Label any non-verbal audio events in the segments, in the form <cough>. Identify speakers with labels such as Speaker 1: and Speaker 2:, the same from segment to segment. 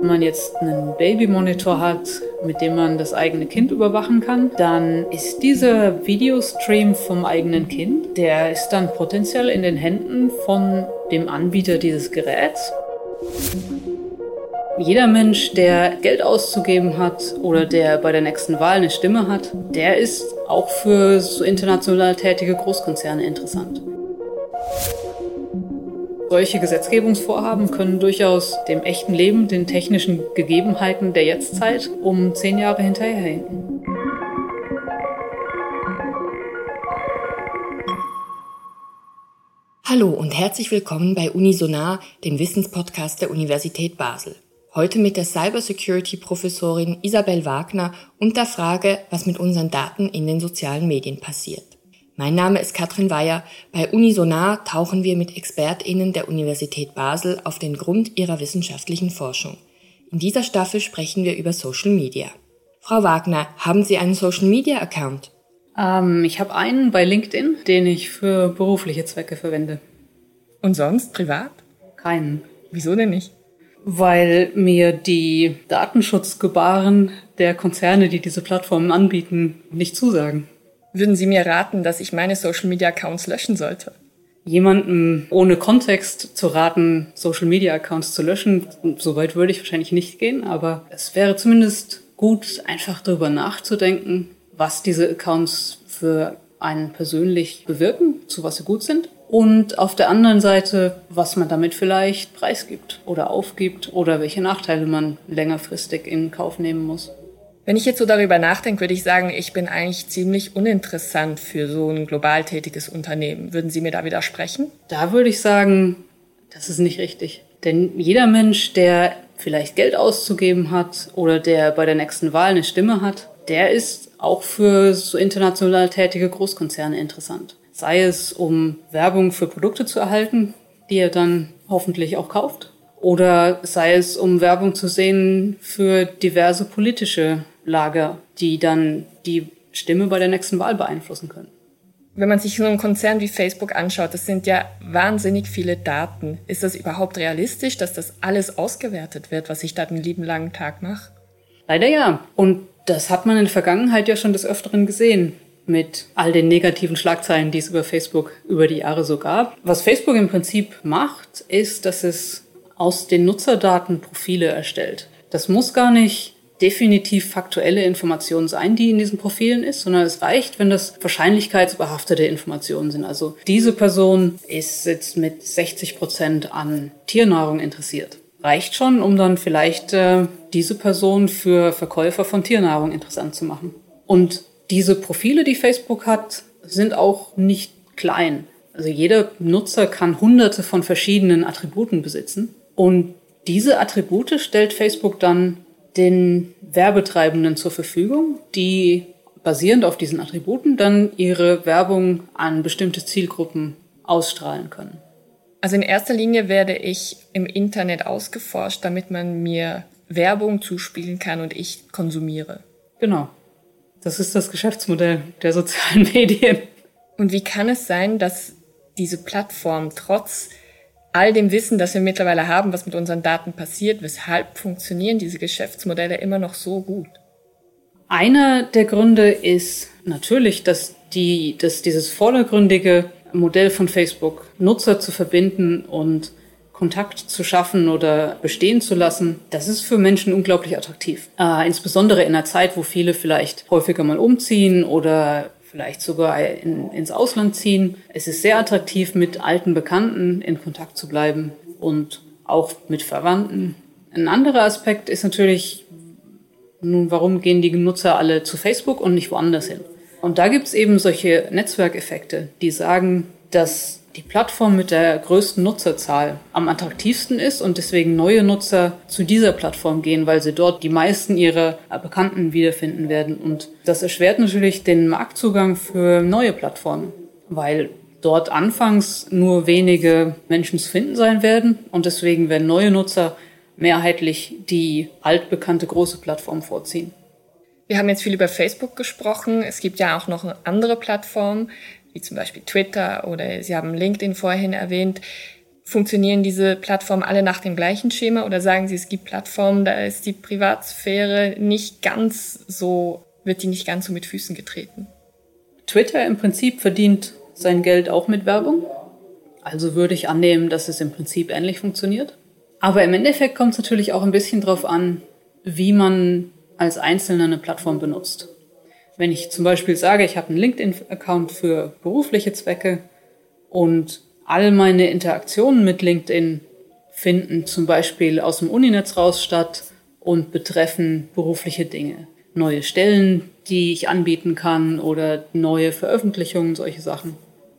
Speaker 1: Wenn man jetzt einen Babymonitor hat, mit dem man das eigene Kind überwachen kann, dann ist dieser Videostream vom eigenen Kind, der ist dann potenziell in den Händen von dem Anbieter dieses Geräts. Jeder Mensch, der Geld auszugeben hat oder der bei der nächsten Wahl eine Stimme hat, der ist auch für so international tätige Großkonzerne interessant. Solche Gesetzgebungsvorhaben können durchaus dem echten Leben, den technischen Gegebenheiten der Jetztzeit um zehn Jahre hinterherhinken.
Speaker 2: Hallo und herzlich willkommen bei Unisonar, dem Wissenspodcast der Universität Basel. Heute mit der Cybersecurity-Professorin Isabel Wagner und der Frage, was mit unseren Daten in den sozialen Medien passiert. Mein Name ist Katrin Weyer. Bei Unisonar tauchen wir mit ExpertInnen der Universität Basel auf den Grund ihrer wissenschaftlichen Forschung. In dieser Staffel sprechen wir über Social Media. Frau Wagner, haben Sie einen Social Media Account?
Speaker 1: Ähm, ich habe einen bei LinkedIn, den ich für berufliche Zwecke verwende.
Speaker 2: Und sonst privat?
Speaker 1: Keinen.
Speaker 2: Wieso denn nicht?
Speaker 1: weil mir die Datenschutzgebaren der Konzerne, die diese Plattformen anbieten, nicht zusagen.
Speaker 2: Würden Sie mir raten, dass ich meine Social Media Accounts löschen sollte?
Speaker 1: Jemanden ohne Kontext zu raten, Social Media Accounts zu löschen, soweit würde ich wahrscheinlich nicht gehen, aber es wäre zumindest gut, einfach darüber nachzudenken, was diese Accounts für einen persönlich bewirken, zu was sie gut sind und auf der anderen Seite, was man damit vielleicht preisgibt oder aufgibt oder welche Nachteile man längerfristig in Kauf nehmen muss.
Speaker 2: Wenn ich jetzt so darüber nachdenke, würde ich sagen, ich bin eigentlich ziemlich uninteressant für so ein global tätiges Unternehmen. Würden Sie mir da widersprechen?
Speaker 1: Da würde ich sagen, das ist nicht richtig. Denn jeder Mensch, der vielleicht Geld auszugeben hat oder der bei der nächsten Wahl eine Stimme hat, der ist auch für so international tätige Großkonzerne interessant sei es um Werbung für Produkte zu erhalten, die er dann hoffentlich auch kauft, oder sei es um Werbung zu sehen für diverse politische Lager, die dann die Stimme bei der nächsten Wahl beeinflussen können.
Speaker 2: Wenn man sich so einen Konzern wie Facebook anschaut, das sind ja wahnsinnig viele Daten. Ist das überhaupt realistisch, dass das alles ausgewertet wird, was ich da den lieben langen Tag mache?
Speaker 1: Leider ja. Und das hat man in der Vergangenheit ja schon des Öfteren gesehen mit all den negativen Schlagzeilen, die es über Facebook über die Jahre so gab. Was Facebook im Prinzip macht, ist, dass es aus den Nutzerdaten Profile erstellt. Das muss gar nicht definitiv faktuelle Informationen sein, die in diesen Profilen ist, sondern es reicht, wenn das wahrscheinlichkeitsbehaftete Informationen sind. Also diese Person ist jetzt mit 60 Prozent an Tiernahrung interessiert. Reicht schon, um dann vielleicht äh, diese Person für Verkäufer von Tiernahrung interessant zu machen. Und diese Profile, die Facebook hat, sind auch nicht klein. Also jeder Nutzer kann hunderte von verschiedenen Attributen besitzen. Und diese Attribute stellt Facebook dann den Werbetreibenden zur Verfügung, die basierend auf diesen Attributen dann ihre Werbung an bestimmte Zielgruppen ausstrahlen können.
Speaker 2: Also in erster Linie werde ich im Internet ausgeforscht, damit man mir Werbung zuspielen kann und ich konsumiere.
Speaker 1: Genau. Das ist das Geschäftsmodell der sozialen <laughs> Medien.
Speaker 2: Und wie kann es sein, dass diese Plattform trotz all dem Wissen, das wir mittlerweile haben, was mit unseren Daten passiert, weshalb funktionieren diese Geschäftsmodelle immer noch so gut?
Speaker 1: Einer der Gründe ist natürlich, dass, die, dass dieses vordergründige Modell von Facebook, Nutzer zu verbinden und Kontakt zu schaffen oder bestehen zu lassen, das ist für Menschen unglaublich attraktiv. Äh, insbesondere in einer Zeit, wo viele vielleicht häufiger mal umziehen oder vielleicht sogar in, ins Ausland ziehen. Es ist sehr attraktiv, mit alten Bekannten in Kontakt zu bleiben und auch mit Verwandten. Ein anderer Aspekt ist natürlich, nun, warum gehen die Nutzer alle zu Facebook und nicht woanders hin? Und da gibt es eben solche Netzwerkeffekte, die sagen, dass die Plattform mit der größten Nutzerzahl am attraktivsten ist und deswegen neue Nutzer zu dieser Plattform gehen, weil sie dort die meisten ihrer Bekannten wiederfinden werden. Und das erschwert natürlich den Marktzugang für neue Plattformen, weil dort anfangs nur wenige Menschen zu finden sein werden und deswegen werden neue Nutzer mehrheitlich die altbekannte große Plattform vorziehen.
Speaker 2: Wir haben jetzt viel über Facebook gesprochen. Es gibt ja auch noch andere Plattformen wie zum Beispiel Twitter oder Sie haben LinkedIn vorhin erwähnt. Funktionieren diese Plattformen alle nach dem gleichen Schema oder sagen Sie, es gibt Plattformen, da ist die Privatsphäre nicht ganz so, wird die nicht ganz so mit Füßen getreten?
Speaker 1: Twitter im Prinzip verdient sein Geld auch mit Werbung. Also würde ich annehmen, dass es im Prinzip ähnlich funktioniert. Aber im Endeffekt kommt es natürlich auch ein bisschen darauf an, wie man als Einzelner eine Plattform benutzt. Wenn ich zum Beispiel sage, ich habe einen LinkedIn-Account für berufliche Zwecke und all meine Interaktionen mit LinkedIn finden zum Beispiel aus dem Uninetz raus statt und betreffen berufliche Dinge. Neue Stellen, die ich anbieten kann oder neue Veröffentlichungen, solche Sachen.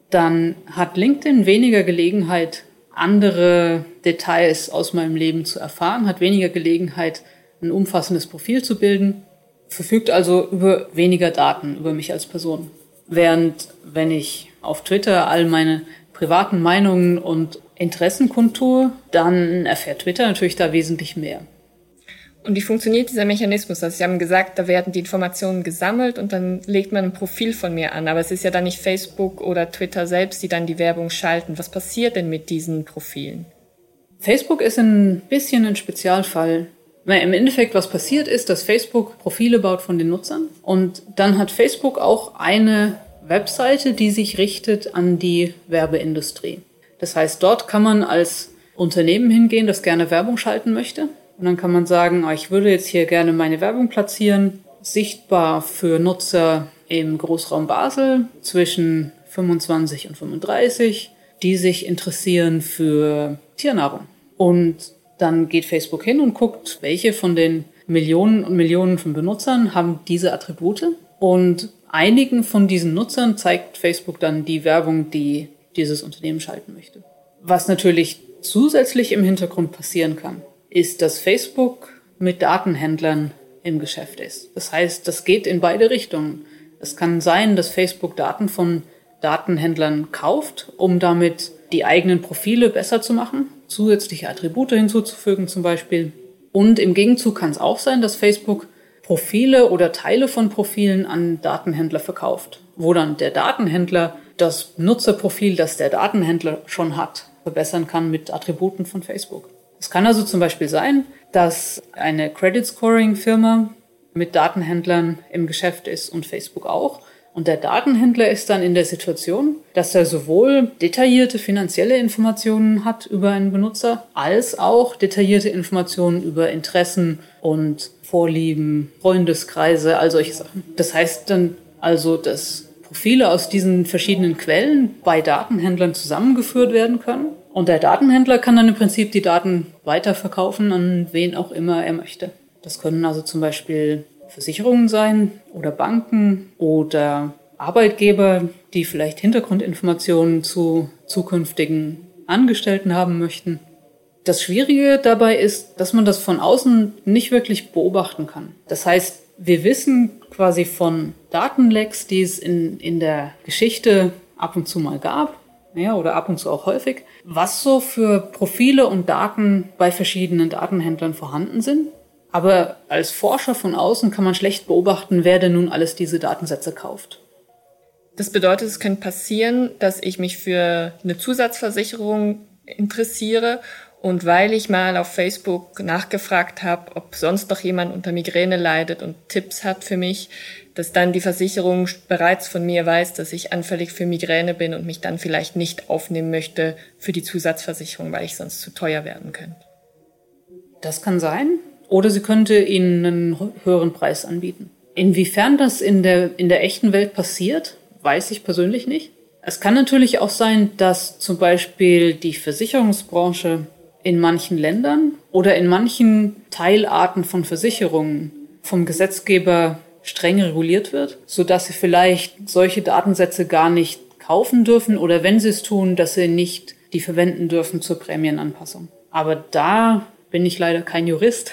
Speaker 1: Dann hat LinkedIn weniger Gelegenheit, andere Details aus meinem Leben zu erfahren, hat weniger Gelegenheit, ein umfassendes Profil zu bilden, verfügt also über weniger Daten über mich als Person. Während wenn ich auf Twitter all meine privaten Meinungen und Interessen kundtue, dann erfährt Twitter natürlich da wesentlich mehr.
Speaker 2: Und wie funktioniert dieser Mechanismus? Also Sie haben gesagt, da werden die Informationen gesammelt und dann legt man ein Profil von mir an. Aber es ist ja dann nicht Facebook oder Twitter selbst, die dann die Werbung schalten. Was passiert denn mit diesen Profilen?
Speaker 1: Facebook ist ein bisschen ein Spezialfall. Weil im Endeffekt, was passiert ist, dass Facebook Profile baut von den Nutzern und dann hat Facebook auch eine Webseite, die sich richtet an die Werbeindustrie. Das heißt, dort kann man als Unternehmen hingehen, das gerne Werbung schalten möchte. Und dann kann man sagen, oh, ich würde jetzt hier gerne meine Werbung platzieren, sichtbar für Nutzer im Großraum Basel zwischen 25 und 35, die sich interessieren für Tiernahrung. Und dann geht Facebook hin und guckt, welche von den Millionen und Millionen von Benutzern haben diese Attribute. Und einigen von diesen Nutzern zeigt Facebook dann die Werbung, die dieses Unternehmen schalten möchte. Was natürlich zusätzlich im Hintergrund passieren kann, ist, dass Facebook mit Datenhändlern im Geschäft ist. Das heißt, das geht in beide Richtungen. Es kann sein, dass Facebook Daten von Datenhändlern kauft, um damit die eigenen Profile besser zu machen, zusätzliche Attribute hinzuzufügen zum Beispiel. Und im Gegenzug kann es auch sein, dass Facebook Profile oder Teile von Profilen an Datenhändler verkauft, wo dann der Datenhändler das Nutzerprofil, das der Datenhändler schon hat, verbessern kann mit Attributen von Facebook. Es kann also zum Beispiel sein, dass eine Credit Scoring Firma mit Datenhändlern im Geschäft ist und Facebook auch und der Datenhändler ist dann in der Situation, dass er sowohl detaillierte finanzielle Informationen hat über einen Benutzer, als auch detaillierte Informationen über Interessen und Vorlieben, Freundeskreise, all solche Sachen. Das heißt dann also, dass Profile aus diesen verschiedenen Quellen bei Datenhändlern zusammengeführt werden können. Und der Datenhändler kann dann im Prinzip die Daten weiterverkaufen an wen auch immer er möchte. Das können also zum Beispiel Versicherungen sein oder Banken oder Arbeitgeber, die vielleicht Hintergrundinformationen zu zukünftigen Angestellten haben möchten. Das Schwierige dabei ist, dass man das von außen nicht wirklich beobachten kann. Das heißt, wir wissen quasi von Datenlecks, die es in, in der Geschichte ab und zu mal gab, ja, oder ab und zu auch häufig, was so für Profile und Daten bei verschiedenen Datenhändlern vorhanden sind. Aber als Forscher von außen kann man schlecht beobachten, wer denn nun alles diese Datensätze kauft.
Speaker 2: Das bedeutet, es könnte passieren, dass ich mich für eine Zusatzversicherung interessiere und weil ich mal auf Facebook nachgefragt habe, ob sonst noch jemand unter Migräne leidet und Tipps hat für mich, dass dann die Versicherung bereits von mir weiß, dass ich anfällig für Migräne bin und mich dann vielleicht nicht aufnehmen möchte für die Zusatzversicherung, weil ich sonst zu teuer werden könnte.
Speaker 1: Das kann sein. Oder sie könnte ihnen einen höheren Preis anbieten. Inwiefern das in der, in der echten Welt passiert, weiß ich persönlich nicht. Es kann natürlich auch sein, dass zum Beispiel die Versicherungsbranche in manchen Ländern oder in manchen Teilarten von Versicherungen vom Gesetzgeber streng reguliert wird, so dass sie vielleicht solche Datensätze gar nicht kaufen dürfen oder wenn sie es tun, dass sie nicht die verwenden dürfen zur Prämienanpassung. Aber da bin ich leider kein Jurist,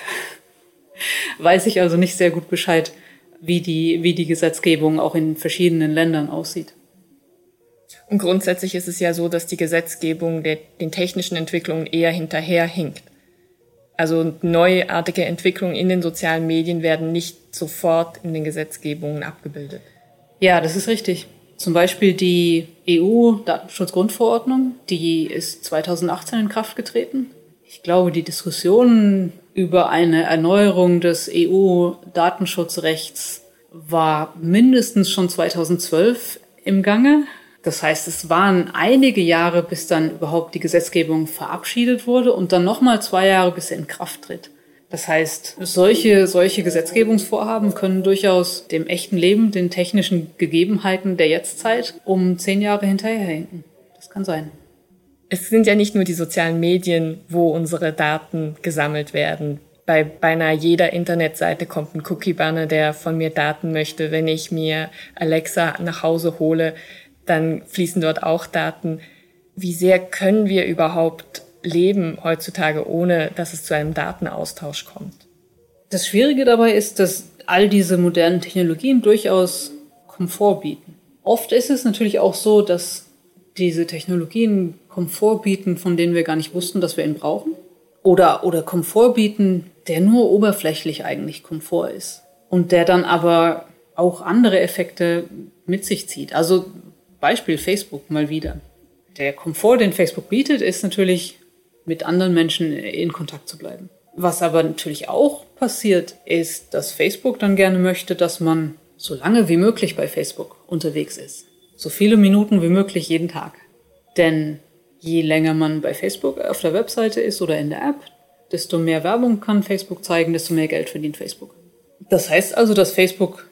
Speaker 1: <laughs> weiß ich also nicht sehr gut Bescheid, wie die, wie die Gesetzgebung auch in verschiedenen Ländern aussieht.
Speaker 2: Und grundsätzlich ist es ja so, dass die Gesetzgebung der, den technischen Entwicklungen eher hinterherhinkt. Also neuartige Entwicklungen in den sozialen Medien werden nicht sofort in den Gesetzgebungen abgebildet.
Speaker 1: Ja, das ist richtig. Zum Beispiel die EU-Datenschutzgrundverordnung, die ist 2018 in Kraft getreten. Ich glaube, die Diskussion über eine Erneuerung des EU-Datenschutzrechts war mindestens schon 2012 im Gange. Das heißt, es waren einige Jahre, bis dann überhaupt die Gesetzgebung verabschiedet wurde und dann nochmal zwei Jahre, bis sie in Kraft tritt. Das heißt, solche, solche Gesetzgebungsvorhaben können durchaus dem echten Leben, den technischen Gegebenheiten der Jetztzeit um zehn Jahre hinterherhinken. Das kann sein.
Speaker 2: Es sind ja nicht nur die sozialen Medien, wo unsere Daten gesammelt werden. Bei beinahe jeder Internetseite kommt ein Cookie-Banner, der von mir Daten möchte. Wenn ich mir Alexa nach Hause hole, dann fließen dort auch Daten. Wie sehr können wir überhaupt leben heutzutage, ohne dass es zu einem Datenaustausch kommt.
Speaker 1: Das Schwierige dabei ist, dass all diese modernen Technologien durchaus Komfort bieten. Oft ist es natürlich auch so, dass diese Technologien Komfort bieten, von denen wir gar nicht wussten, dass wir ihn brauchen. Oder, oder Komfort bieten, der nur oberflächlich eigentlich Komfort ist. Und der dann aber auch andere Effekte mit sich zieht. Also Beispiel Facebook mal wieder. Der Komfort, den Facebook bietet, ist natürlich mit anderen Menschen in Kontakt zu bleiben. Was aber natürlich auch passiert, ist, dass Facebook dann gerne möchte, dass man so lange wie möglich bei Facebook unterwegs ist. So viele Minuten wie möglich jeden Tag. Denn je länger man bei Facebook auf der Webseite ist oder in der App, desto mehr Werbung kann Facebook zeigen, desto mehr Geld verdient Facebook. Das heißt also, dass Facebook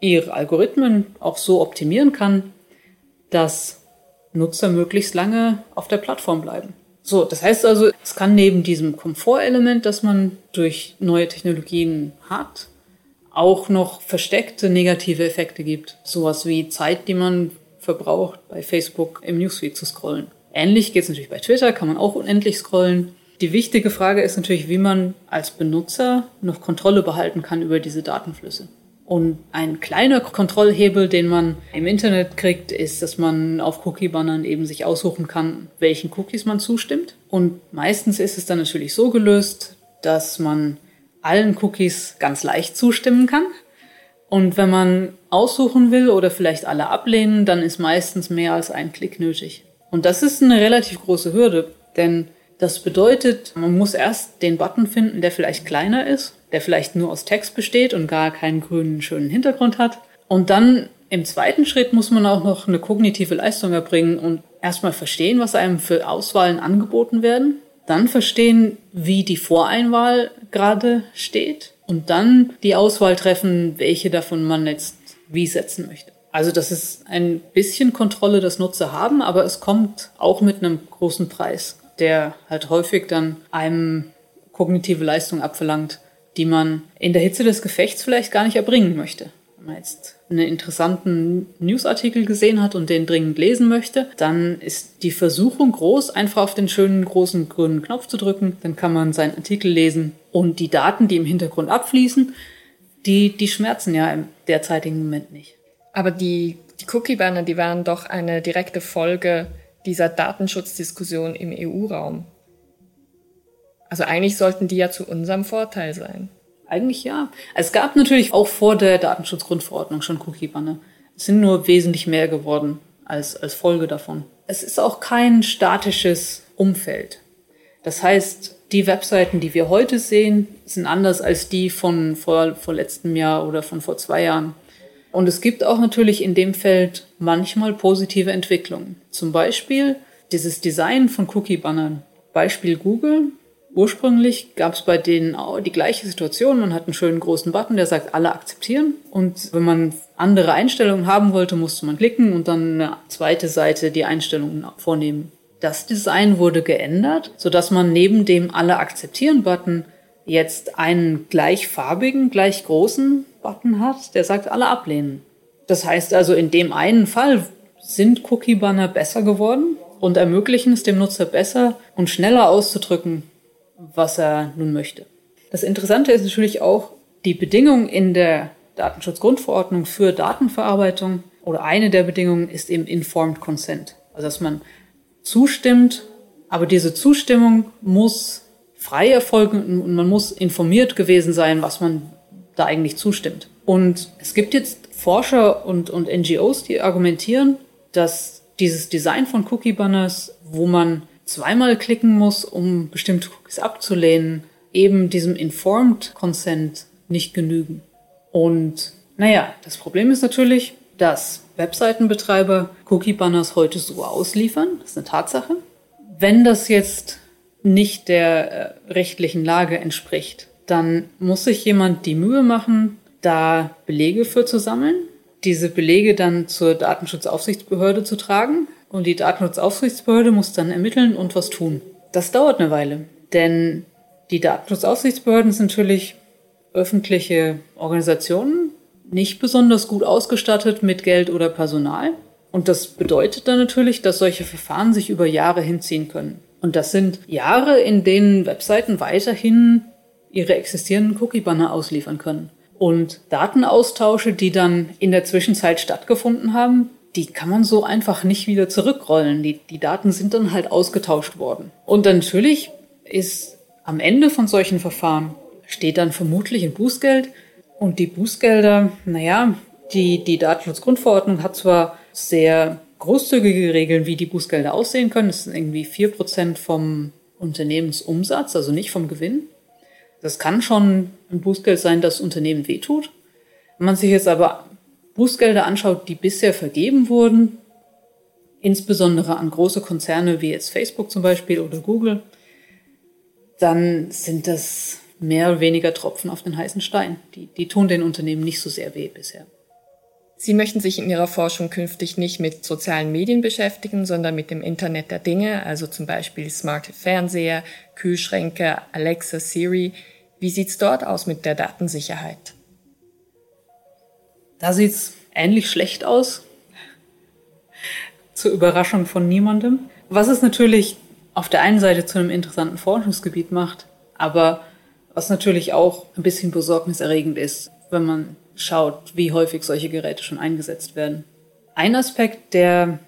Speaker 1: ihre Algorithmen auch so optimieren kann, dass Nutzer möglichst lange auf der Plattform bleiben. So, das heißt also, es kann neben diesem Komfortelement, das man durch neue Technologien hat, auch noch versteckte negative Effekte gibt. Sowas wie Zeit, die man verbraucht, bei Facebook im Newsfeed zu scrollen. Ähnlich geht es natürlich bei Twitter, kann man auch unendlich scrollen. Die wichtige Frage ist natürlich, wie man als Benutzer noch Kontrolle behalten kann über diese Datenflüsse. Und ein kleiner Kontrollhebel, den man im Internet kriegt, ist, dass man auf Cookie-Bannern eben sich aussuchen kann, welchen Cookies man zustimmt. Und meistens ist es dann natürlich so gelöst, dass man allen Cookies ganz leicht zustimmen kann. Und wenn man aussuchen will oder vielleicht alle ablehnen, dann ist meistens mehr als ein Klick nötig. Und das ist eine relativ große Hürde, denn das bedeutet, man muss erst den Button finden, der vielleicht kleiner ist der vielleicht nur aus Text besteht und gar keinen grünen schönen Hintergrund hat. Und dann im zweiten Schritt muss man auch noch eine kognitive Leistung erbringen und erstmal verstehen, was einem für Auswahlen angeboten werden, dann verstehen, wie die Voreinwahl gerade steht und dann die Auswahl treffen, welche davon man jetzt wie setzen möchte. Also das ist ein bisschen Kontrolle, das Nutzer haben, aber es kommt auch mit einem großen Preis, der halt häufig dann einem kognitive Leistung abverlangt, die man in der Hitze des Gefechts vielleicht gar nicht erbringen möchte. Wenn man jetzt einen interessanten Newsartikel gesehen hat und den dringend lesen möchte, dann ist die Versuchung groß, einfach auf den schönen großen grünen Knopf zu drücken. Dann kann man seinen Artikel lesen und die Daten, die im Hintergrund abfließen, die, die schmerzen ja im derzeitigen Moment nicht.
Speaker 2: Aber die, die Cookie-Banner, die waren doch eine direkte Folge dieser Datenschutzdiskussion im EU-Raum. Also eigentlich sollten die ja zu unserem Vorteil sein.
Speaker 1: Eigentlich ja. Es gab natürlich auch vor der Datenschutzgrundverordnung schon Cookie-Banner. Es sind nur wesentlich mehr geworden als, als Folge davon. Es ist auch kein statisches Umfeld. Das heißt, die Webseiten, die wir heute sehen, sind anders als die von vor, vor letztem Jahr oder von vor zwei Jahren. Und es gibt auch natürlich in dem Feld manchmal positive Entwicklungen. Zum Beispiel dieses Design von Cookie-Bannern. Beispiel Google Ursprünglich gab es bei denen auch die gleiche Situation. Man hat einen schönen großen Button, der sagt, alle akzeptieren. Und wenn man andere Einstellungen haben wollte, musste man klicken und dann eine zweite Seite die Einstellungen vornehmen. Das Design wurde geändert, sodass man neben dem alle akzeptieren Button jetzt einen gleichfarbigen, gleich großen Button hat, der sagt, alle ablehnen. Das heißt also, in dem einen Fall sind Cookie-Banner besser geworden und ermöglichen es dem Nutzer besser und schneller auszudrücken, was er nun möchte. Das Interessante ist natürlich auch die Bedingung in der Datenschutzgrundverordnung für Datenverarbeitung oder eine der Bedingungen ist eben Informed Consent. Also dass man zustimmt, aber diese Zustimmung muss frei erfolgen und man muss informiert gewesen sein, was man da eigentlich zustimmt. Und es gibt jetzt Forscher und, und NGOs, die argumentieren, dass dieses Design von Cookie-Banners, wo man zweimal klicken muss, um bestimmte Cookies abzulehnen, eben diesem Informed Consent nicht genügen. Und naja, das Problem ist natürlich, dass Webseitenbetreiber Cookie-Banners heute so ausliefern. Das ist eine Tatsache. Wenn das jetzt nicht der äh, rechtlichen Lage entspricht, dann muss sich jemand die Mühe machen, da Belege für zu sammeln, diese Belege dann zur Datenschutzaufsichtsbehörde zu tragen und die Datenschutzaufsichtsbehörde muss dann ermitteln und was tun. Das dauert eine Weile, denn die Datenschutzaufsichtsbehörden sind natürlich öffentliche Organisationen, nicht besonders gut ausgestattet mit Geld oder Personal. Und das bedeutet dann natürlich, dass solche Verfahren sich über Jahre hinziehen können. Und das sind Jahre, in denen Webseiten weiterhin ihre existierenden Cookie-Banner ausliefern können. Und Datenaustausche, die dann in der Zwischenzeit stattgefunden haben, die kann man so einfach nicht wieder zurückrollen. Die, die Daten sind dann halt ausgetauscht worden. Und natürlich ist am Ende von solchen Verfahren steht dann vermutlich ein Bußgeld. Und die Bußgelder, naja, die, die Datenschutzgrundverordnung hat zwar sehr großzügige Regeln, wie die Bußgelder aussehen können. Das sind irgendwie vier Prozent vom Unternehmensumsatz, also nicht vom Gewinn. Das kann schon ein Bußgeld sein, das Unternehmen wehtut. Wenn man sich jetzt aber Bußgelder anschaut, die bisher vergeben wurden, insbesondere an große Konzerne wie jetzt Facebook zum Beispiel oder Google, dann sind das mehr oder weniger Tropfen auf den heißen Stein. Die, die tun den Unternehmen nicht so sehr weh bisher.
Speaker 2: Sie möchten sich in Ihrer Forschung künftig nicht mit sozialen Medien beschäftigen, sondern mit dem Internet der Dinge, also zum Beispiel smarte Fernseher, Kühlschränke, Alexa, Siri. Wie sieht's dort aus mit der Datensicherheit?
Speaker 1: Da sieht's ähnlich schlecht aus. Zur Überraschung von niemandem. Was es natürlich auf der einen Seite zu einem interessanten Forschungsgebiet macht, aber was natürlich auch ein bisschen besorgniserregend ist, wenn man schaut, wie häufig solche Geräte schon eingesetzt werden. Ein Aspekt, der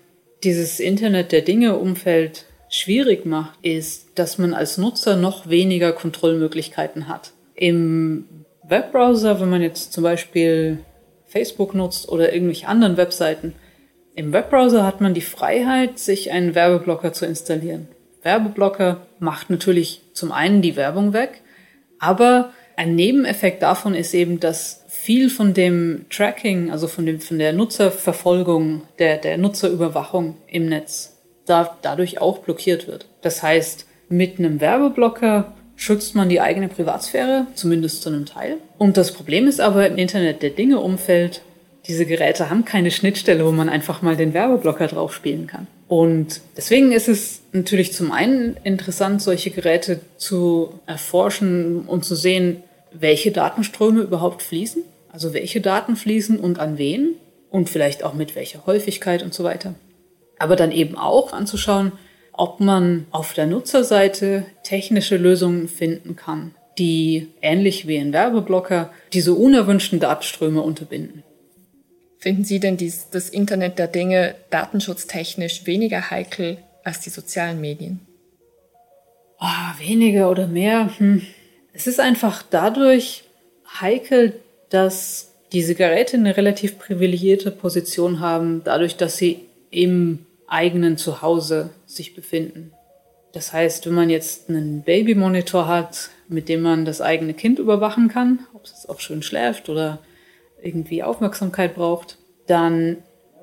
Speaker 1: dieses Internet der Dinge Umfeld schwierig macht, ist, dass man als Nutzer noch weniger Kontrollmöglichkeiten hat. Im Webbrowser, wenn man jetzt zum Beispiel Facebook nutzt oder irgendwelche anderen Webseiten, im Webbrowser hat man die Freiheit, sich einen Werbeblocker zu installieren. Werbeblocker macht natürlich zum einen die Werbung weg, aber ein Nebeneffekt davon ist eben, dass viel von dem Tracking, also von, dem, von der Nutzerverfolgung, der, der Nutzerüberwachung im Netz, da, dadurch auch blockiert wird. Das heißt, mit einem Werbeblocker schützt man die eigene Privatsphäre, zumindest zu einem Teil. Und das Problem ist aber im Internet der Dinge Umfeld, diese Geräte haben keine Schnittstelle, wo man einfach mal den Werbeblocker drauf spielen kann. Und deswegen ist es natürlich zum einen interessant, solche Geräte zu erforschen und zu sehen, welche Datenströme überhaupt fließen. Also welche Daten fließen und an wen und vielleicht auch mit welcher Häufigkeit und so weiter. Aber dann eben auch anzuschauen, ob man auf der Nutzerseite technische Lösungen finden kann, die ähnlich wie ein Werbeblocker diese unerwünschten Datenströme unterbinden.
Speaker 2: Finden Sie denn dies, das Internet der Dinge datenschutztechnisch weniger heikel als die sozialen Medien?
Speaker 1: Oh, weniger oder mehr? Hm. Es ist einfach dadurch heikel, dass diese Geräte eine relativ privilegierte Position haben, dadurch, dass sie im eigenen Zuhause sich befinden. Das heißt, wenn man jetzt einen Babymonitor hat, mit dem man das eigene Kind überwachen kann, ob es auch schön schläft oder irgendwie Aufmerksamkeit braucht, dann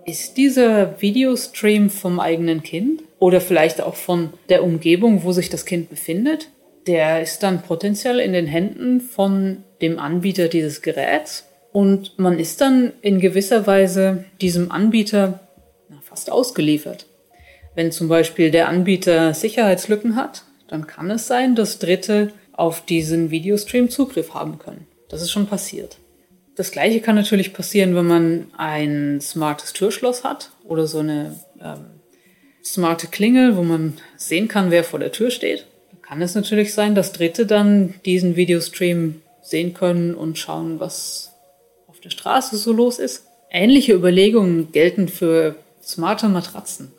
Speaker 1: ist dieser Videostream vom eigenen Kind oder vielleicht auch von der Umgebung, wo sich das Kind befindet, der ist dann potenziell in den Händen von dem Anbieter dieses Geräts. Und man ist dann in gewisser Weise diesem Anbieter fast ausgeliefert. Wenn zum Beispiel der Anbieter Sicherheitslücken hat, dann kann es sein, dass Dritte auf diesen Videostream Zugriff haben können. Das ist schon passiert. Das gleiche kann natürlich passieren, wenn man ein smartes Türschloss hat oder so eine ähm, smarte Klingel, wo man sehen kann, wer vor der Tür steht. Da kann es natürlich sein, dass Dritte dann diesen Videostream sehen können und schauen, was auf der Straße so los ist. Ähnliche Überlegungen gelten für smarte Matratzen.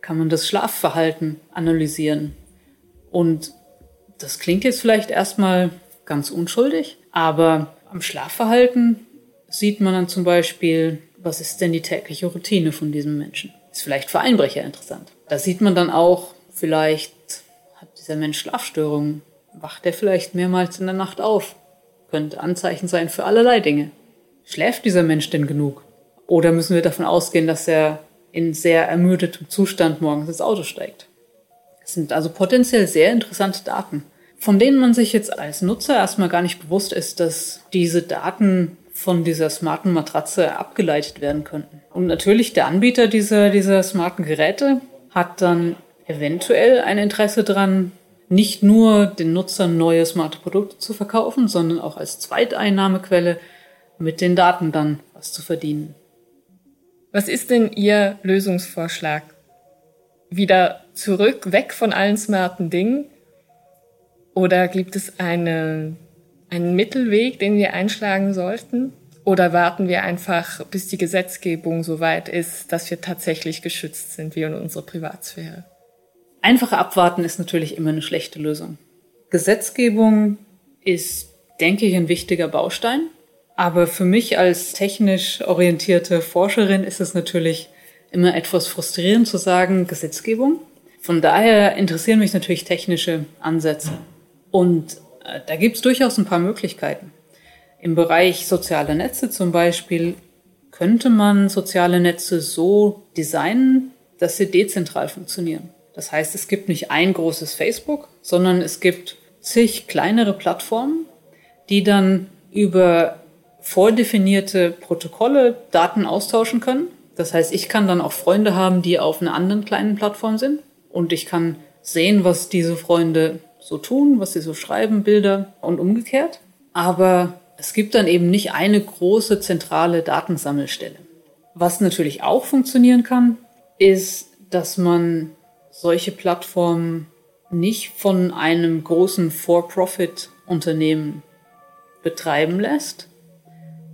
Speaker 1: Kann man das Schlafverhalten analysieren. Und das klingt jetzt vielleicht erstmal ganz unschuldig, aber am Schlafverhalten sieht man dann zum Beispiel, was ist denn die tägliche Routine von diesem Menschen? Ist vielleicht für Einbrecher interessant. Da sieht man dann auch, vielleicht hat dieser Mensch Schlafstörungen, wacht er vielleicht mehrmals in der Nacht auf. Könnte Anzeichen sein für allerlei Dinge. Schläft dieser Mensch denn genug? Oder müssen wir davon ausgehen, dass er in sehr ermüdetem Zustand morgens ins Auto steigt? Das sind also potenziell sehr interessante Daten, von denen man sich jetzt als Nutzer erstmal gar nicht bewusst ist, dass diese Daten von dieser smarten Matratze abgeleitet werden könnten. Und natürlich der Anbieter dieser, dieser smarten Geräte hat dann eventuell ein Interesse daran, nicht nur den Nutzern neue smarte Produkte zu verkaufen, sondern auch als Zweiteinnahmequelle mit den Daten dann was zu verdienen.
Speaker 2: Was ist denn Ihr Lösungsvorschlag? Wieder zurück, weg von allen smarten Dingen? Oder gibt es eine einen Mittelweg, den wir einschlagen sollten? Oder warten wir einfach, bis die Gesetzgebung so weit ist, dass wir tatsächlich geschützt sind, wie in unserer Privatsphäre?
Speaker 1: Einfach abwarten ist natürlich immer eine schlechte Lösung. Gesetzgebung ist, denke ich, ein wichtiger Baustein. Aber für mich als technisch orientierte Forscherin ist es natürlich immer etwas frustrierend zu sagen, Gesetzgebung. Von daher interessieren mich natürlich technische Ansätze. Und äh, da gibt es durchaus ein paar Möglichkeiten. Im Bereich soziale Netze zum Beispiel könnte man soziale Netze so designen, dass sie dezentral funktionieren. Das heißt, es gibt nicht ein großes Facebook, sondern es gibt zig kleinere Plattformen, die dann über vordefinierte Protokolle Daten austauschen können. Das heißt, ich kann dann auch Freunde haben, die auf einer anderen kleinen Plattform sind und ich kann sehen, was diese Freunde so tun, was sie so schreiben, Bilder und umgekehrt. Aber es gibt dann eben nicht eine große zentrale Datensammelstelle. Was natürlich auch funktionieren kann, ist, dass man solche Plattformen nicht von einem großen For-Profit-Unternehmen betreiben lässt,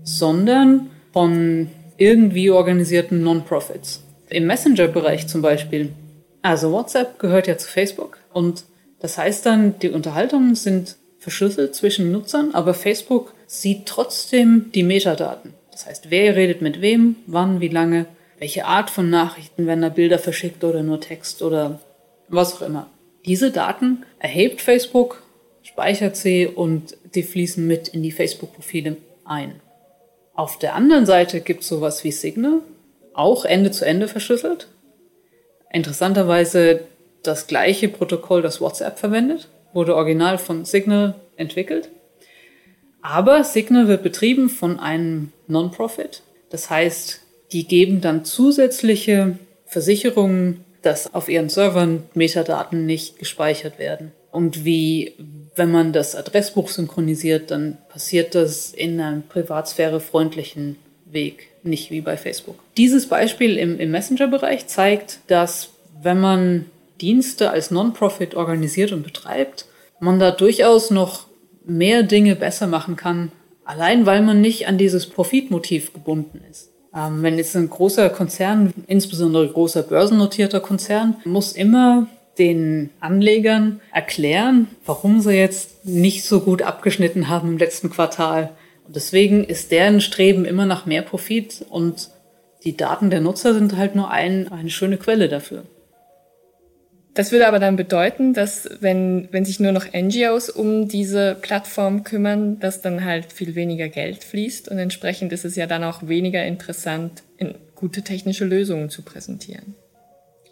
Speaker 1: sondern von irgendwie organisierten Non-Profits. Im Messenger-Bereich zum Beispiel. Also WhatsApp gehört ja zu Facebook und das heißt dann, die Unterhaltungen sind verschlüsselt zwischen Nutzern, aber Facebook sieht trotzdem die Metadaten. Das heißt, wer redet mit wem, wann, wie lange, welche Art von Nachrichten, wenn da Bilder verschickt oder nur Text oder was auch immer. Diese Daten erhebt Facebook, speichert sie und die fließen mit in die Facebook-Profile ein. Auf der anderen Seite gibt es sowas wie Signal, auch Ende zu Ende verschlüsselt. Interessanterweise das gleiche Protokoll, das WhatsApp verwendet, wurde original von Signal entwickelt. Aber Signal wird betrieben von einem Non-Profit. Das heißt, die geben dann zusätzliche Versicherungen, dass auf ihren Servern Metadaten nicht gespeichert werden. Und wie, wenn man das Adressbuch synchronisiert, dann passiert das in einem privatsphärefreundlichen Weg, nicht wie bei Facebook. Dieses Beispiel im, im Messenger-Bereich zeigt, dass wenn man Dienste als Non-Profit organisiert und betreibt, man da durchaus noch mehr Dinge besser machen kann, allein weil man nicht an dieses Profitmotiv gebunden ist. Ähm, wenn jetzt ein großer Konzern, insbesondere großer börsennotierter Konzern, muss immer den Anlegern erklären, warum sie jetzt nicht so gut abgeschnitten haben im letzten Quartal. Und deswegen ist deren Streben immer nach mehr Profit und die Daten der Nutzer sind halt nur ein, eine schöne Quelle dafür.
Speaker 2: Das würde aber dann bedeuten, dass wenn, wenn sich nur noch NGOs um diese Plattform kümmern, dass dann halt viel weniger Geld fließt und entsprechend ist es ja dann auch weniger interessant, gute technische Lösungen zu präsentieren.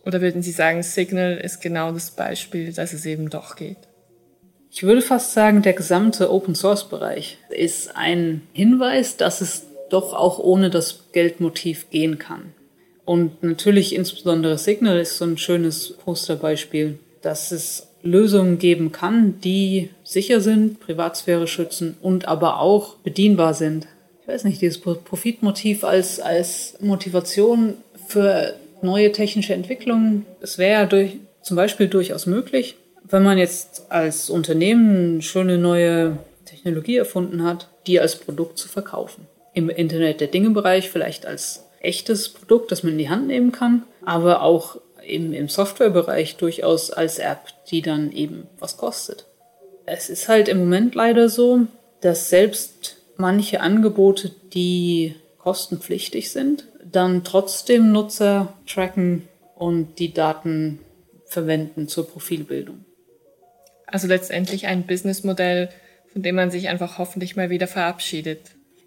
Speaker 2: Oder würden Sie sagen, Signal ist genau das Beispiel, dass es eben doch geht?
Speaker 1: Ich würde fast sagen, der gesamte Open Source Bereich ist ein Hinweis, dass es doch auch ohne das Geldmotiv gehen kann. Und natürlich insbesondere Signal ist so ein schönes Posterbeispiel, dass es Lösungen geben kann, die sicher sind, Privatsphäre schützen und aber auch bedienbar sind. Ich weiß nicht, dieses Profitmotiv als, als Motivation für neue technische Entwicklungen, es wäre ja durch, zum Beispiel durchaus möglich, wenn man jetzt als Unternehmen eine schöne neue Technologie erfunden hat, die als Produkt zu verkaufen. Im Internet der Dinge Bereich vielleicht als echtes Produkt, das man in die Hand nehmen kann, aber auch im, im Softwarebereich durchaus als App, die dann eben was kostet. Es ist halt im Moment leider so, dass selbst manche Angebote, die kostenpflichtig sind, dann trotzdem Nutzer tracken und die Daten verwenden zur Profilbildung.
Speaker 2: Also letztendlich ein Businessmodell, von dem man sich einfach hoffentlich mal wieder verabschiedet.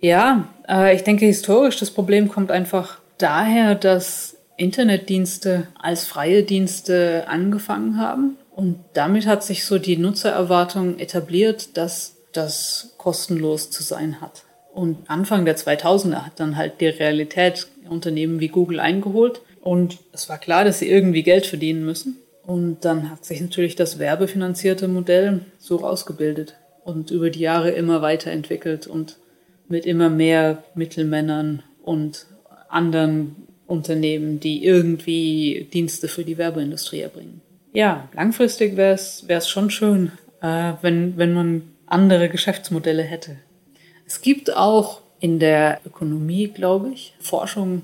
Speaker 1: Ja, äh, ich denke historisch, das Problem kommt einfach daher, dass Internetdienste als freie Dienste angefangen haben. Und damit hat sich so die Nutzererwartung etabliert, dass das kostenlos zu sein hat. Und Anfang der 2000er hat dann halt die Realität Unternehmen wie Google eingeholt. Und es war klar, dass sie irgendwie Geld verdienen müssen. Und dann hat sich natürlich das werbefinanzierte Modell so ausgebildet und über die Jahre immer weiterentwickelt und mit immer mehr Mittelmännern und anderen Unternehmen, die irgendwie Dienste für die Werbeindustrie erbringen. Ja, langfristig wäre es schon schön, äh, wenn, wenn man andere Geschäftsmodelle hätte. Es gibt auch in der Ökonomie, glaube ich, Forschung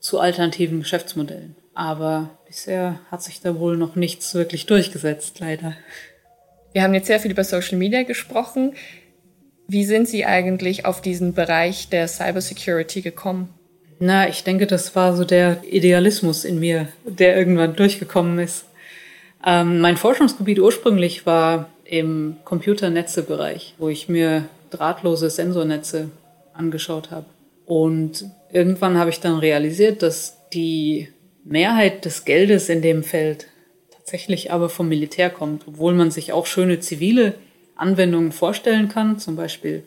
Speaker 1: zu alternativen Geschäftsmodellen. Aber bisher hat sich da wohl noch nichts wirklich durchgesetzt, leider.
Speaker 2: Wir haben jetzt sehr viel über Social Media gesprochen. Wie sind Sie eigentlich auf diesen Bereich der Cybersecurity gekommen?
Speaker 1: Na, ich denke, das war so der Idealismus in mir, der irgendwann durchgekommen ist. Ähm, mein Forschungsgebiet ursprünglich war im Computernetzebereich, wo ich mir drahtlose Sensornetze angeschaut habe. Und irgendwann habe ich dann realisiert, dass die Mehrheit des Geldes in dem Feld tatsächlich aber vom Militär kommt, obwohl man sich auch schöne zivile Anwendungen vorstellen kann, zum Beispiel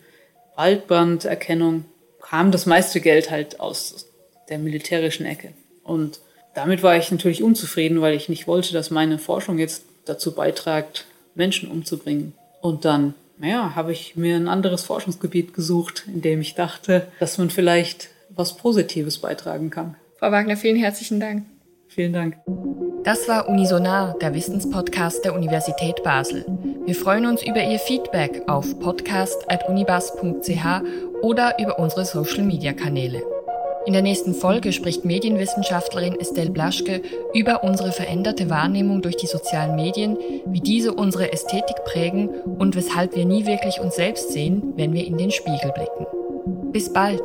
Speaker 1: Waldbranderkennung, kam das meiste Geld halt aus der militärischen Ecke. Und damit war ich natürlich unzufrieden, weil ich nicht wollte, dass meine Forschung jetzt dazu beitragt, Menschen umzubringen. Und dann, naja, habe ich mir ein anderes Forschungsgebiet gesucht, in dem ich dachte, dass man vielleicht was Positives beitragen kann.
Speaker 2: Frau Wagner, vielen herzlichen Dank.
Speaker 1: Vielen Dank.
Speaker 2: Das war Unisonar, der Wissenspodcast der Universität Basel. Wir freuen uns über Ihr Feedback auf podcast.unibas.ch oder über unsere Social-Media-Kanäle. In der nächsten Folge spricht Medienwissenschaftlerin Estelle Blaschke über unsere veränderte Wahrnehmung durch die sozialen Medien, wie diese unsere Ästhetik prägen und weshalb wir nie wirklich uns selbst sehen, wenn wir in den Spiegel blicken. Bis bald!